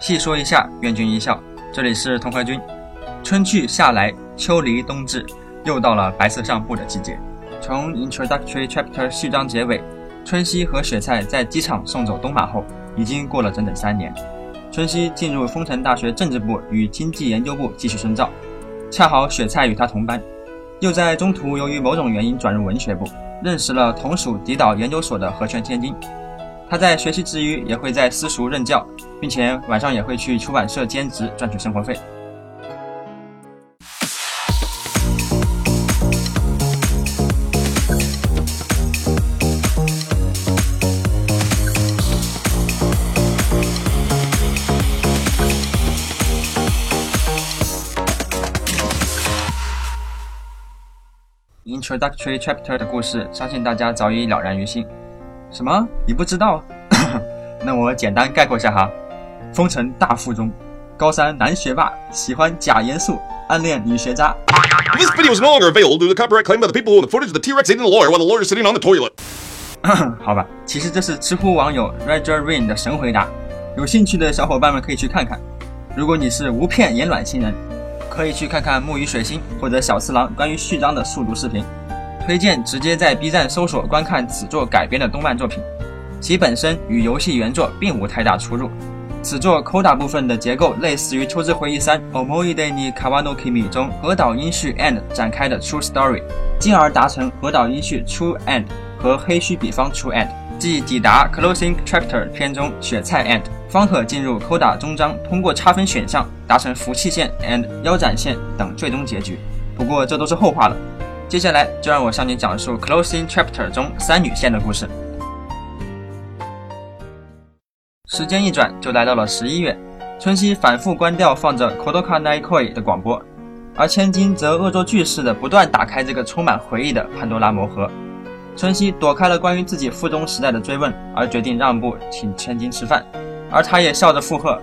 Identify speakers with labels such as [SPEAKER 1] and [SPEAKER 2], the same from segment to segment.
[SPEAKER 1] 细说一下，愿君一笑。这里是同和君。春去夏来，秋离冬至，又到了白色上布的季节。从 Introductory Chapter 序章结尾，春熙和雪菜在机场送走东马后，已经过了整整三年。春熙进入丰城大学政治部与经济研究部继续深造，恰好雪菜与他同班，又在中途由于某种原因转入文学部，认识了同属敌岛研究所的和泉千金。他在学习之余，也会在私塾任教，并且晚上也会去出版社兼职赚取生活费。Introductory Chapter 的故事，相信大家早已了然于心。什么？你不知道？那我简单概括一下哈。丰城大附中，高三男学霸，喜欢假严肃，暗恋女学渣。
[SPEAKER 2] This video is no longer available due to the copyright claim by the people in the footage of the T-Rex eating the lawyer while the lawyer is sitting on the toilet.
[SPEAKER 1] 好吧，其实这是知乎网友 Roger Rain 的神回答，有兴趣的小伙伴们可以去看看。如果你是无片眼卵星人，可以去看看木鱼水星或者小次郎关于序章的速读视频。推荐直接在 B 站搜索观看此作改编的动漫作品，其本身与游戏原作并无太大出入。此作 Coda 部分的结构类似于《秋之回忆三》Omoide ni Kawano Kimi 中河岛音序 End 展开的 True Story，进而达成河岛音序 True End 和黑须比方 True End，即抵达 Closing Chapter 篇中雪菜 End，方可进入 Coda 终章，通过差分选项达成福气线 and 腰斩线等最终结局。不过这都是后话了。接下来就让我向你讲述 Closing Chapter 中三女线的故事。时间一转，就来到了十一月。春熙反复关掉放着 Kodoka Naikoi 的广播，而千金则恶作剧似的不断打开这个充满回忆的潘多拉魔盒。春熙躲开了关于自己附中时代的追问，而决定让步请千金吃饭，而他也笑着附和。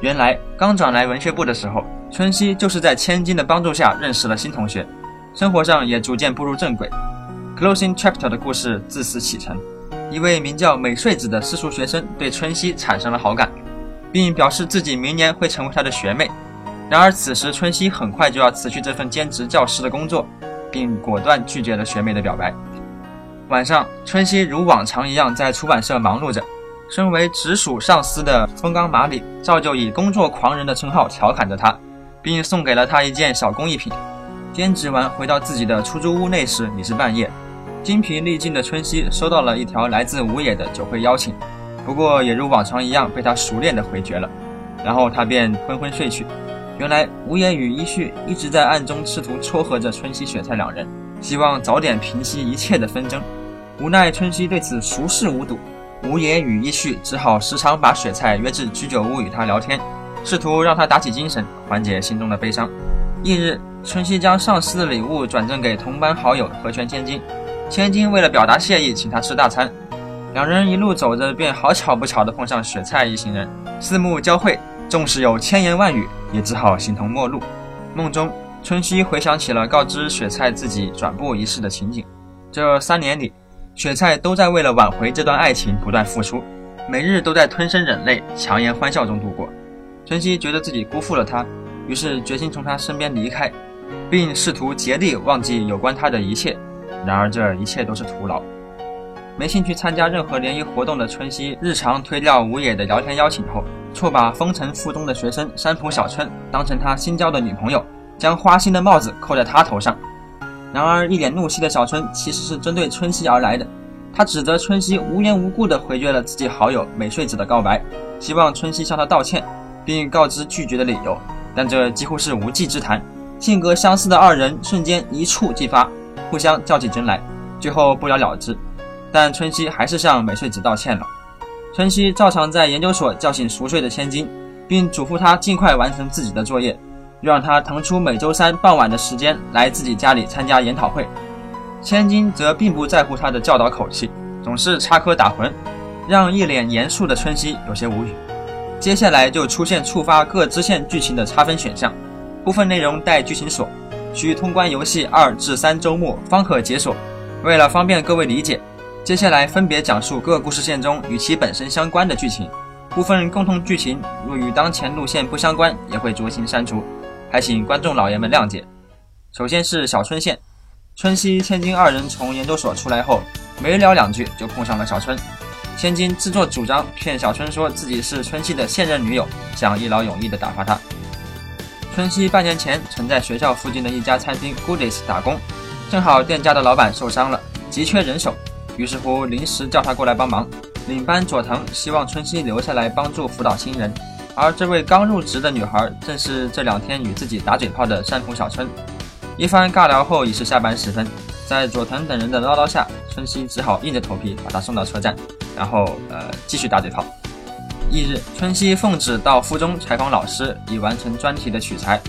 [SPEAKER 1] 原来刚转来文学部的时候。春熙就是在千金的帮助下认识了新同学，生活上也逐渐步入正轨。Closing chapter 的故事自此启程。一位名叫美穗子的私塾学生对春熙产生了好感，并表示自己明年会成为她的学妹。然而此时春熙很快就要辞去这份兼职教师的工作，并果断拒绝了学妹的表白。晚上，春熙如往常一样在出版社忙碌着。身为直属上司的风冈麻里照旧以工作狂人的称号调侃着他。并送给了他一件小工艺品。兼职完回到自己的出租屋内时，已是半夜。精疲力尽的春熙收到了一条来自吴野的酒会邀请，不过也如往常一样被他熟练的回绝了。然后他便昏昏睡去。原来吴野与一绪一直在暗中试图撮合着春熙、雪菜两人，希望早点平息一切的纷争。无奈春熙对此熟视无睹，吴野与一绪只好时常把雪菜约至居酒屋与他聊天。试图让他打起精神，缓解心中的悲伤。翌日，春熙将上司的礼物转赠给同班好友和泉千金。千金为了表达谢意，请他吃大餐。两人一路走着，便好巧不巧地碰上雪菜一行人，四目交汇。纵使有千言万语，也只好形同陌路。梦中，春熙回想起了告知雪菜自己转部一事的情景。这三年里，雪菜都在为了挽回这段爱情不断付出，每日都在吞声忍泪、强颜欢笑中度过。春熙觉得自己辜负了他，于是决心从他身边离开，并试图竭力忘记有关他的一切。然而这一切都是徒劳。没兴趣参加任何联谊活动的春熙，日常推掉吴野的聊天邀请后，错把丰城附中的学生山浦小春当成他新交的女朋友，将花心的帽子扣在他头上。然而一脸怒气的小春其实是针对春熙而来的，他指责春熙无缘无故地回绝了自己好友美穗子的告白，希望春熙向他道歉。并告知拒绝的理由，但这几乎是无稽之谈。性格相似的二人瞬间一触即发，互相较起真来，最后不了了之。但春熙还是向美穗子道歉了。春熙照常在研究所叫醒熟睡的千金，并嘱咐他尽快完成自己的作业，又让他腾出每周三傍晚的时间来自己家里参加研讨会。千金则并不在乎他的教导口气，总是插科打诨，让一脸严肃的春熙有些无语。接下来就出现触发各支线剧情的差分选项，部分内容带剧情锁，需通关游戏二至三周末方可解锁。为了方便各位理解，接下来分别讲述各故事线中与其本身相关的剧情，部分共同剧情若与当前路线不相关，也会酌情删除，还请观众老爷们谅解。首先是小春线，春熙、千金二人从研究所出来后，没聊两句就碰上了小春。千金自作主张骗小春说自己是春熙的现任女友，想一劳永逸地打发他。春熙半年前曾在学校附近的一家餐厅 Goodies 打工，正好店家的老板受伤了，急缺人手。于是乎，临时叫他过来帮忙。领班佐藤希望春熙留下来帮助辅导新人，而这位刚入职的女孩正是这两天与自己打嘴炮的山浦小春。一番尬聊后，已是下班时分，在佐藤等人的唠叨下，春熙只好硬着头皮把她送到车站，然后呃继续打嘴炮。翌日，春熙奉旨到附中采访老师，以完成专题的取材。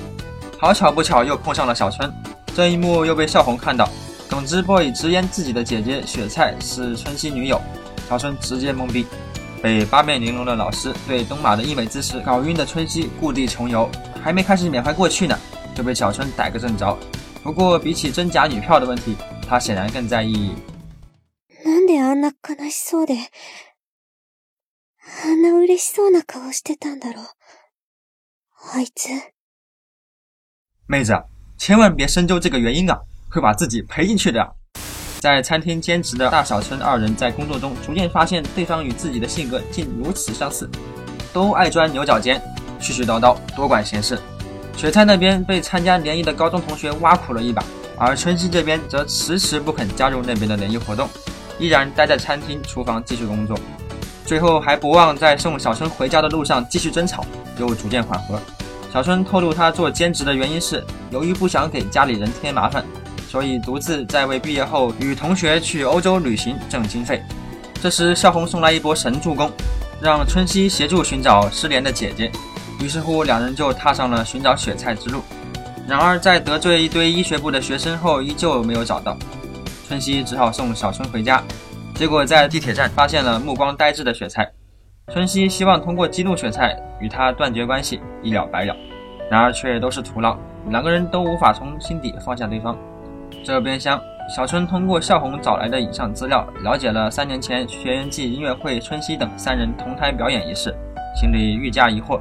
[SPEAKER 1] 好巧不巧，又碰上了小春，这一幕又被笑红看到。总之，boy 直言自己的姐姐雪菜是春熙女友，小春直接懵逼。被八面玲珑的老师对东马的溢美之词搞晕的春熙故地重游，还没开始缅怀过去呢，就被小春逮个正着。不过，比起真假女票的问题，他显然更在意。
[SPEAKER 3] なんであんな悲しそうで、あんな嬉しそうな顔してたんだろう。あいつ。
[SPEAKER 1] 妹子，千万别深究这个原因啊！会把自己赔进去的。在餐厅兼职的大小春二人在工作中逐渐发现对方与自己的性格竟如此相似，都爱钻牛角尖，絮絮叨叨，多管闲事。雪菜那边被参加联谊的高中同学挖苦了一把，而春熙这边则迟迟不肯加入那边的联谊活动，依然待在餐厅厨房继续工作。 最后还不忘在送小春回家的路上继续争吵，又逐渐缓和。小春透露他做兼职的原因是由于不想给家里人添麻烦。所以独自在为毕业后与同学去欧洲旅行挣经费。这时萧红送来一波神助攻，让春熙协助寻找失联的姐姐。于是乎，两人就踏上了寻找雪菜之路。然而在得罪一堆医学部的学生后，依旧没有找到。春熙只好送小春回家。结果在地铁站发现了目光呆滞的雪菜。春熙希望通过激怒雪菜与他断绝关系，一了百了。然而却都是徒劳，两个人都无法从心底放下对方。这边厢，小春通过笑红找来的影像资料，了解了三年前学员季音乐会春熙等三人同台表演一事，心里愈加疑惑。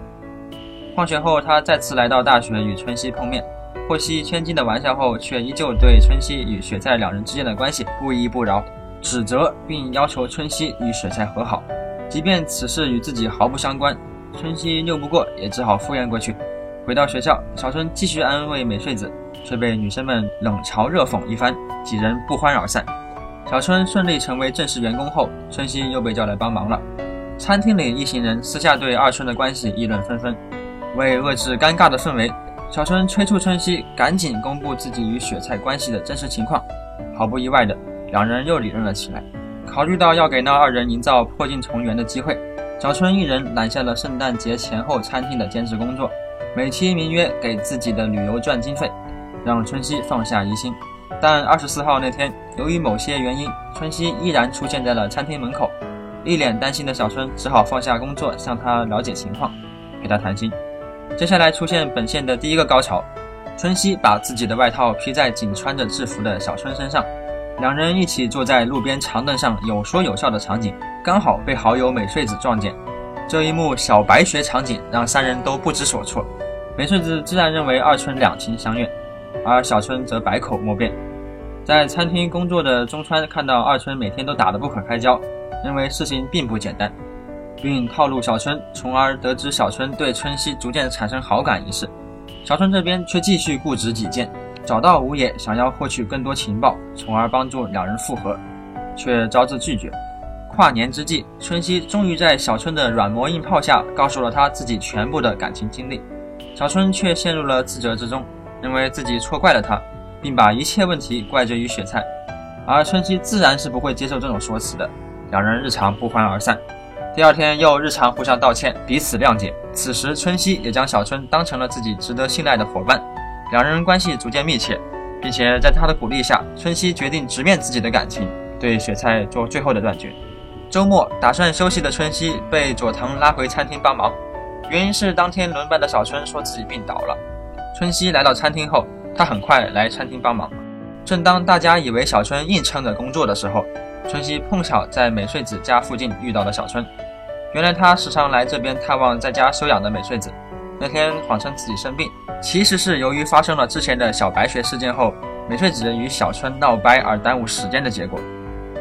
[SPEAKER 1] 放学后，他再次来到大学与春熙碰面，获悉千金的玩笑后，却依旧对春熙与雪菜两人之间的关系不依不饶，指责并要求春熙与雪菜和好。即便此事与自己毫不相关，春熙拗不过，也只好敷衍过去。回到学校，小春继续安慰美穗子。却被女生们冷嘲热讽一番，几人不欢而散。小春顺利成为正式员工后，春熙又被叫来帮忙了。餐厅里一行人私下对二春的关系议论纷纷。为遏制尴尬的氛围，小春催促春熙赶紧公布自己与雪菜关系的真实情况。毫不意外的，两人又理论了起来。考虑到要给那二人营造破镜重圆的机会，小春一人揽下了圣诞节前后餐厅的兼职工作，美其名曰给自己的旅游赚经费。让春熙放下疑心，但二十四号那天，由于某些原因，春熙依然出现在了餐厅门口。一脸担心的小春只好放下工作，向他了解情况，陪他谈心。接下来出现本线的第一个高潮，春熙把自己的外套披在仅穿着制服的小春身上，两人一起坐在路边长凳上有说有笑的场景，刚好被好友美穗子撞见。这一幕小白学场景让三人都不知所措，美穗子自然认为二春两情相悦。而小春则百口莫辩。在餐厅工作的中川看到二春每天都打得不可开交，认为事情并不简单，并套路小春，从而得知小春对春熙逐渐产生好感一事。小春这边却继续固执己见，找到吴野想要获取更多情报，从而帮助两人复合，却遭致拒绝。跨年之际，春熙终于在小春的软磨硬泡下，告诉了他自己全部的感情经历，小春却陷入了自责之中。认为自己错怪了他，并把一切问题怪罪于雪菜，而春熙自然是不会接受这种说辞的。两人日常不欢而散，第二天又日常互相道歉，彼此谅解。此时春熙也将小春当成了自己值得信赖的伙伴，两人关系逐渐密切，并且在他的鼓励下，春熙决定直面自己的感情，对雪菜做最后的断绝。周末打算休息的春熙被佐藤拉回餐厅帮忙，原因是当天轮班的小春说自己病倒了。春熙来到餐厅后，他很快来餐厅帮忙。正当大家以为小春硬撑着工作的时候，春熙碰巧在美穗子家附近遇到了小春。原来他时常来这边探望在家休养的美穗子。那天谎称自己生病，其实是由于发生了之前的小白雪事件后，美穗子与小春闹掰而耽误时间的结果。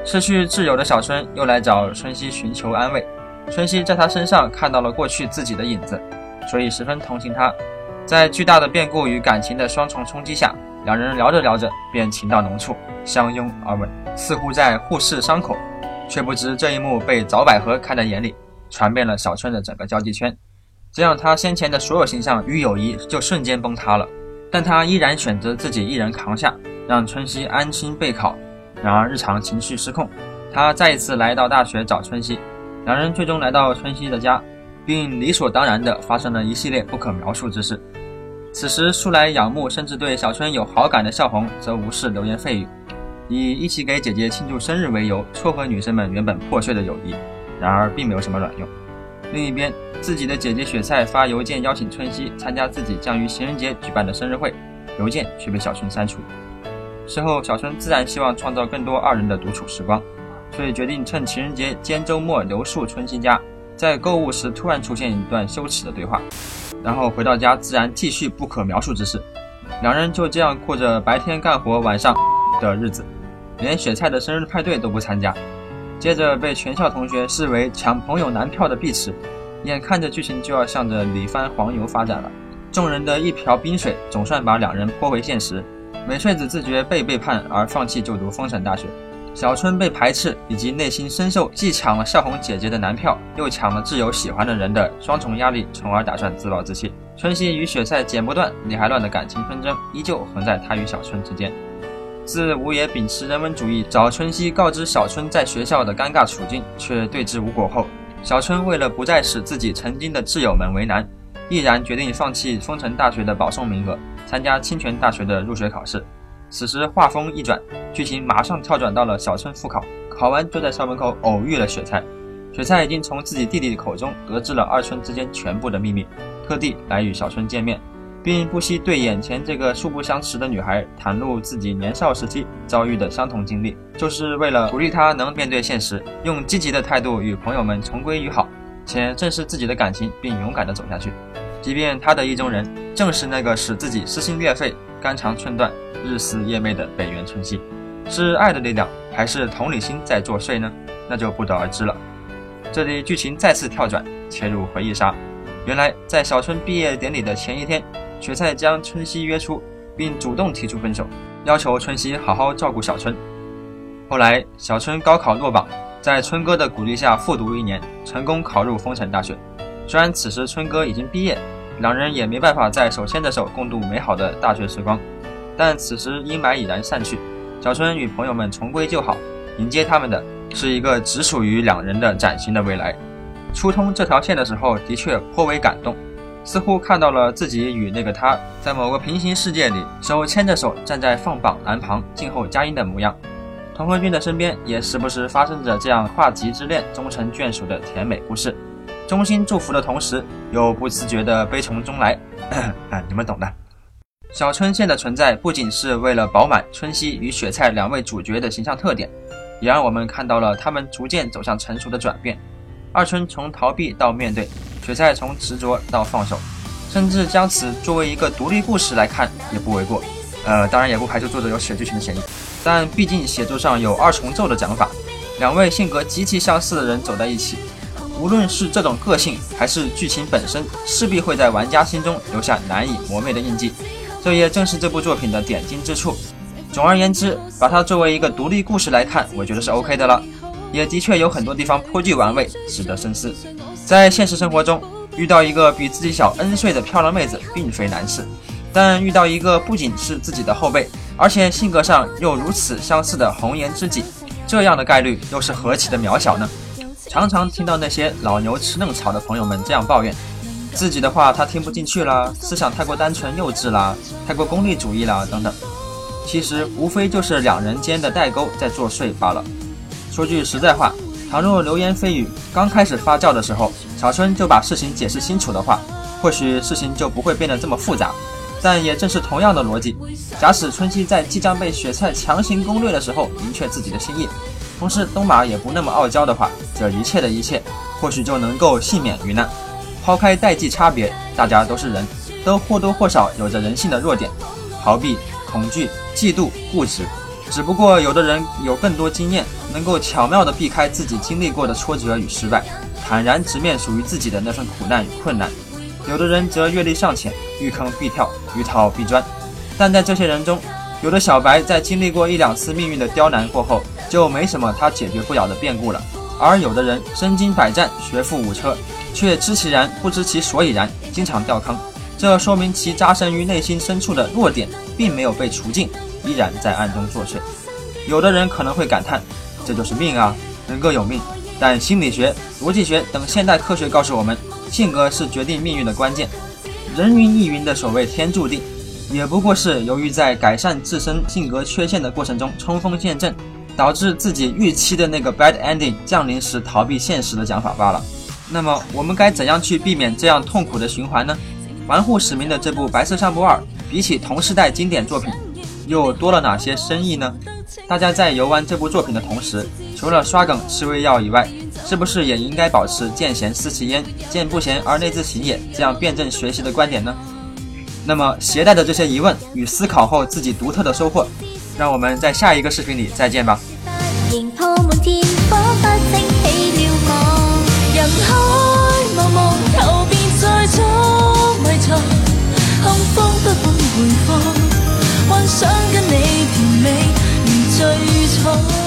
[SPEAKER 1] 失去挚友的小春又来找春熙寻求安慰。春熙在他身上看到了过去自己的影子，所以十分同情他。在巨大的变故与感情的双重冲击下，两人聊着聊着便情到浓处，相拥而吻，似乎在互视伤口。却不知这一幕被早百合看在眼里，传遍了小春的整个交际圈。这样，他先前的所有形象与友谊就瞬间崩塌了。但他依然选择自己一人扛下，让春熙安心备考。然而日常情绪失控，他再一次来到大学找春熙。两人最终来到春熙的家，并理所当然地发生了一系列不可描述之事。此时，素来仰慕甚至对小春有好感的笑红则无视流言蜚语，以一起给姐姐庆祝生日为由撮合女生们原本破碎的友谊。然而，并没有什么卵用。另一边，自己的姐姐雪菜发邮件邀请春熙参加自己将于情人节举办的生日会，邮件却被小春删除。事后，小春自然希望创造更多二人的独处时光，所以决定趁情人节兼周末留宿春熙家。在购物时突然出现一段羞耻的对话，然后回到家自然继续不可描述之事。两人就这样过着白天干活晚上的日子，连雪菜的生日派对都不参加。接着被全校同学视为抢朋友男票的碧池，眼看着剧情就要向着李帆黄油发展了。众人的一瓢冰水总算把两人泼回现实。美穗子自觉被背叛而放弃就读丰城大学，小春被排斥以及内心深受既抢了笑红姐姐的男票，又抢了挚友喜欢的人的双重压力，从而打算自暴自弃。春熙与雪菜剪不断理还乱的感情纷争依旧横在他与小春之间。自吴野秉持人文主义找春熙告知小春在学校的尴尬处境，却对之无果后，小春为了不再使自己曾经的挚友们为难，毅然决定放弃丰城大学的保送名额，参加清泉大学的入学考试。此时画风一转，剧情马上跳转到了小春复考，考完就在校门口偶遇了雪菜。雪菜已经从自己弟弟口中得知了二春之间全部的秘密，特地来与小春见面。并不惜对眼前这个素不相识的女孩袒露自己年少时期遭遇的相同经历，就是为了鼓励她能面对现实，用积极的态度与朋友们重归于好，且正视自己的感情，并勇敢地走下去。即便他的意中人正是那个使自己撕心裂肺、肝肠寸断、日思夜寐的北原春熙，是爱的力量还是同理心在作祟呢？那就不得而知了。这里剧情再次跳转，切入回忆杀。原来在小春毕业典礼的前一天。雪菜将春熙约出，并主动提出分手，要求春熙好好照顾小春。后来，小春高考落榜，在春哥的鼓励下复读一年，成功考入丰城大学。虽然此时春哥已经毕业，两人也没办法再手牵着手共度美好的大学时光，但此时阴霾已然散去，小春与朋友们重归旧好，迎接他们的是一个只属于两人的崭新的未来。初通这条线的时候，的确颇为感动。似乎看到了自己与那个他在某个平行世界里手牵着手站在放榜栏旁静候佳音的模样。童和俊的身边也时不时发生着这样跨级之恋终成眷属的甜美故事，衷心祝福的同时又不自觉的悲从中来。哎，你们懂的。小春线的存在不仅是为了饱满春熙与雪菜两位主角的形象特点，也让我们看到了他们逐渐走向成熟的转变。二春从逃避到面对。雪菜从执着到放手，甚至将此作为一个独立故事来看也不为过。呃，当然也不排除作者有写剧情的嫌疑，但毕竟写作上有二重奏的讲法，两位性格极其相似的人走在一起，无论是这种个性还是剧情本身，势必会在玩家心中留下难以磨灭的印记。这也正是这部作品的点睛之处。总而言之，把它作为一个独立故事来看，我觉得是 OK 的了。也的确有很多地方颇具玩味，值得深思。在现实生活中，遇到一个比自己小 N 岁的漂亮妹子并非难事，但遇到一个不仅是自己的后辈，而且性格上又如此相似的红颜知己，这样的概率又是何其的渺小呢？常常听到那些老牛吃嫩草的朋友们这样抱怨，自己的话他听不进去啦，思想太过单纯幼稚啦，太过功利主义啦等等。其实无非就是两人间的代沟在作祟罢了。说句实在话。倘若流言蜚语刚开始发酵的时候，小春就把事情解释清楚的话，或许事情就不会变得这么复杂。但也正是同样的逻辑，假使春熙在即将被雪菜强行攻略的时候明确自己的心意，同时东马也不那么傲娇的话，这一切的一切或许就能够幸免于难。抛开代际差别，大家都是人，都或多或少有着人性的弱点，逃避、恐惧、嫉妒、固执。只不过有的人有更多经验，能够巧妙地避开自己经历过的挫折与失败，坦然直面属于自己的那份苦难与困难。有的人则阅历尚浅，遇坑必跳，遇套必钻。但在这些人中，有的小白在经历过一两次命运的刁难过后，就没什么他解决不了的变故了；而有的人身经百战，学富五车。却知其然不知其所以然，经常掉坑，这说明其扎深于内心深处的弱点并没有被除尽，依然在暗中作祟。有的人可能会感叹，这就是命啊，人各有命。但心理学、逻辑学等现代科学告诉我们，性格是决定命运的关键。人云亦云的所谓天注定，也不过是由于在改善自身性格缺陷的过程中冲锋陷阵，导致自己预期的那个 bad ending 降临时逃避现实的讲法罢了。那么我们该怎样去避免这样痛苦的循环呢？玩户使命的这部《白色相簿二》，比起同时代经典作品，又多了哪些深意呢？大家在游玩这部作品的同时，除了刷梗吃胃药以外，是不是也应该保持见贤思齐焉，见不贤而内自省也，这样辩证学习的观点呢？那么，携带着这些疑问与思考后自己独特的收获，让我们在下一个视频里再见吧。
[SPEAKER 3] 回放幻想跟你甜美如最初